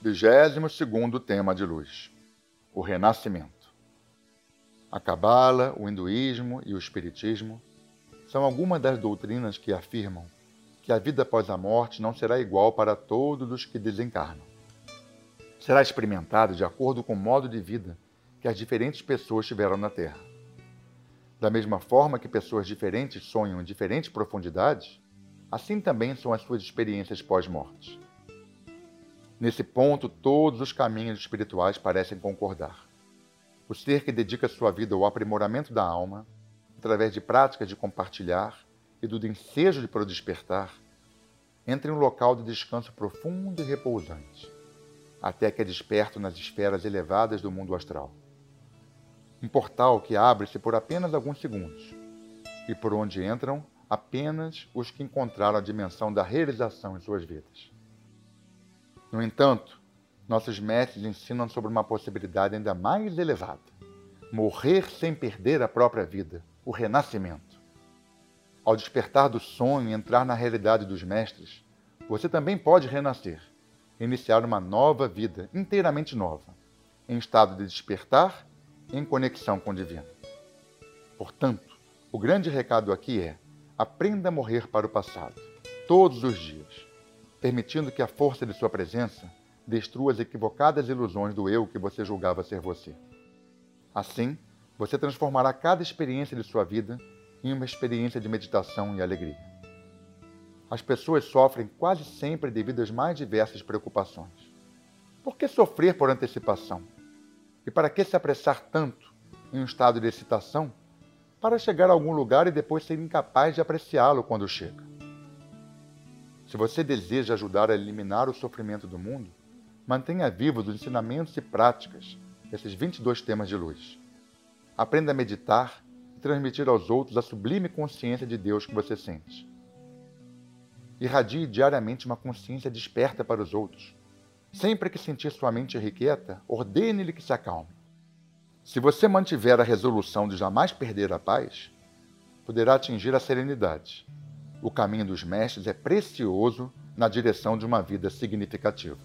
Vigésimo segundo tema de luz: o renascimento. A Cabala, o hinduísmo e o espiritismo são algumas das doutrinas que afirmam que a vida após a morte não será igual para todos os que desencarnam. Será experimentada de acordo com o modo de vida que as diferentes pessoas tiveram na Terra. Da mesma forma que pessoas diferentes sonham em diferentes profundidades, assim também são as suas experiências pós-morte. Nesse ponto, todos os caminhos espirituais parecem concordar. O ser que dedica sua vida ao aprimoramento da alma, através de práticas de compartilhar e do ensejo de para o despertar, entra em um local de descanso profundo e repousante, até que é desperto nas esferas elevadas do mundo astral. Um portal que abre-se por apenas alguns segundos, e por onde entram apenas os que encontraram a dimensão da realização em suas vidas. No entanto, nossos mestres ensinam sobre uma possibilidade ainda mais elevada: morrer sem perder a própria vida, o renascimento. Ao despertar do sonho e entrar na realidade dos mestres, você também pode renascer, iniciar uma nova vida, inteiramente nova, em estado de despertar, em conexão com o divino. Portanto, o grande recado aqui é: aprenda a morrer para o passado, todos os dias permitindo que a força de sua presença destrua as equivocadas ilusões do eu que você julgava ser você. Assim, você transformará cada experiência de sua vida em uma experiência de meditação e alegria. As pessoas sofrem quase sempre devido às mais diversas preocupações. Por que sofrer por antecipação? E para que se apressar tanto em um estado de excitação para chegar a algum lugar e depois ser incapaz de apreciá-lo quando chega? Se você deseja ajudar a eliminar o sofrimento do mundo, mantenha vivos os ensinamentos e práticas desses 22 temas de luz. Aprenda a meditar e transmitir aos outros a sublime consciência de Deus que você sente. Irradie diariamente uma consciência desperta para os outros. Sempre que sentir sua mente irrequieta, ordene-lhe que se acalme. Se você mantiver a resolução de jamais perder a paz, poderá atingir a serenidade o caminho dos mestres é precioso na direção de uma vida significativa.